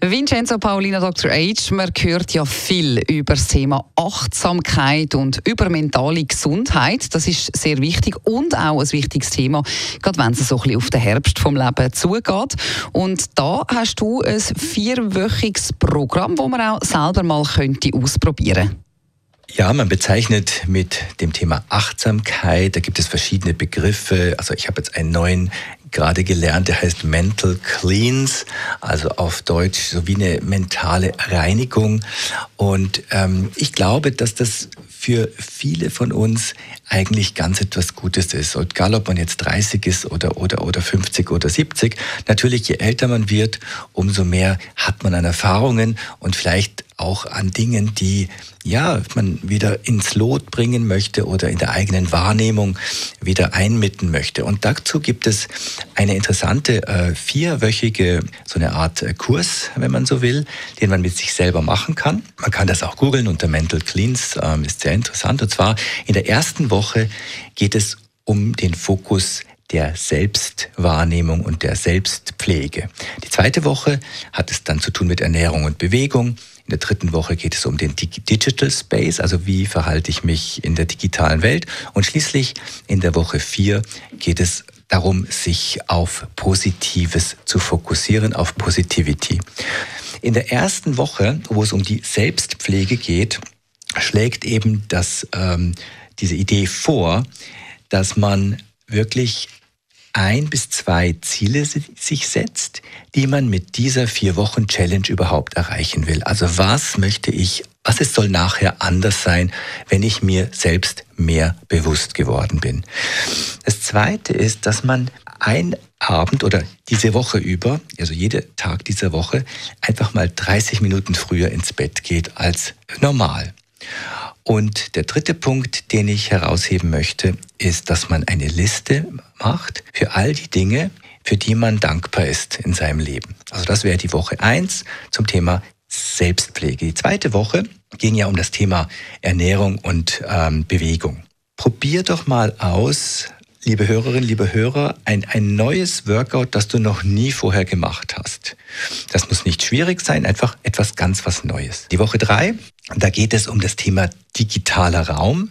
Vincenzo Paulino, Dr. H. Man hört ja viel über das Thema Achtsamkeit und über mentale Gesundheit. Das ist sehr wichtig und auch ein wichtiges Thema, gerade wenn es so ein bisschen auf den Herbst vom Leben zugeht. Und da hast du ein vierwöchiges Programm, das man auch selber mal könnte ausprobieren könnte. Ja, man bezeichnet mit dem Thema Achtsamkeit, da gibt es verschiedene Begriffe. Also ich habe jetzt einen neuen gerade gelernt, der heißt Mental Cleans, also auf Deutsch so wie eine mentale Reinigung. Und ähm, ich glaube, dass das für viele von uns eigentlich ganz etwas Gutes ist. Egal, ob man jetzt 30 ist oder, oder, oder 50 oder 70. Natürlich, je älter man wird, umso mehr hat man an Erfahrungen und vielleicht auch an Dingen, die ja, man wieder ins Lot bringen möchte oder in der eigenen Wahrnehmung wieder einmitten möchte. Und dazu gibt es eine interessante äh, vierwöchige, so eine Art äh, Kurs, wenn man so will, den man mit sich selber machen kann. Man kann das auch googeln unter Mental Cleans, ähm, ist sehr interessant. Und zwar in der ersten Woche geht es um den Fokus der Selbstwahrnehmung und der Selbstpflege. Die zweite Woche hat es dann zu tun mit Ernährung und Bewegung. In der dritten Woche geht es um den Digital Space, also wie verhalte ich mich in der digitalen Welt. Und schließlich in der Woche vier geht es darum, sich auf Positives zu fokussieren, auf Positivity. In der ersten Woche, wo es um die Selbstpflege geht, schlägt eben das, ähm, diese Idee vor, dass man wirklich ein bis zwei Ziele sich setzt, die man mit dieser vier Wochen Challenge überhaupt erreichen will. Also was möchte ich, was es soll nachher anders sein, wenn ich mir selbst mehr bewusst geworden bin. Das zweite ist, dass man ein Abend oder diese Woche über, also jeder Tag dieser Woche, einfach mal 30 Minuten früher ins Bett geht als normal. Und der dritte Punkt, den ich herausheben möchte, ist, dass man eine Liste macht für all die Dinge, für die man dankbar ist in seinem Leben. Also das wäre die Woche eins zum Thema Selbstpflege. Die zweite Woche ging ja um das Thema Ernährung und ähm, Bewegung. Probier doch mal aus, liebe Hörerinnen, liebe Hörer, ein, ein neues Workout, das du noch nie vorher gemacht hast. Das muss nicht schwierig sein, einfach etwas ganz was Neues. Die Woche drei, da geht es um das Thema digitaler Raum.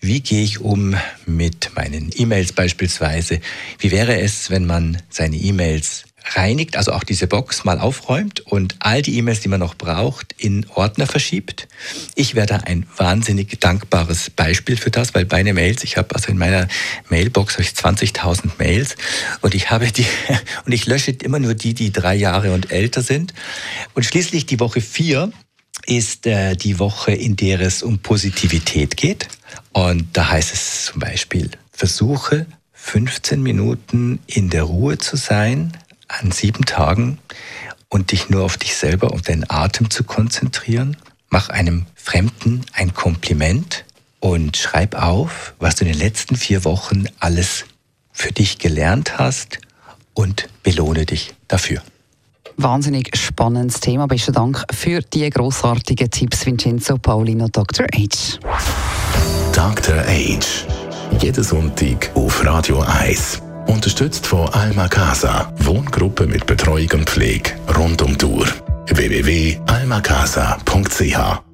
Wie gehe ich um mit meinen E-Mails beispielsweise? Wie wäre es, wenn man seine E-Mails reinigt, also auch diese Box mal aufräumt und all die E-Mails, die man noch braucht, in Ordner verschiebt. Ich wäre da ein wahnsinnig dankbares Beispiel für das, weil meine Mails, ich habe also in meiner Mailbox habe ich 20.000 Mails und ich habe die und ich lösche immer nur die, die drei Jahre und älter sind. Und schließlich die Woche vier ist äh, die Woche, in der es um Positivität geht. Und da heißt es zum Beispiel, versuche 15 Minuten in der Ruhe zu sein, an sieben Tagen und dich nur auf dich selber und deinen Atem zu konzentrieren. Mach einem Fremden ein Kompliment und schreib auf, was du in den letzten vier Wochen alles für dich gelernt hast und belohne dich dafür. Wahnsinnig spannendes Thema. Besten Dank für die großartigen Tipps, Vincenzo Paulino, Dr. H. Dr. H. Jeden Sonntag auf Radio 1. Unterstützt von Alma Casa, Wohngruppe mit Betreuung und Pflege rund um Uhr. www.almacasa.ch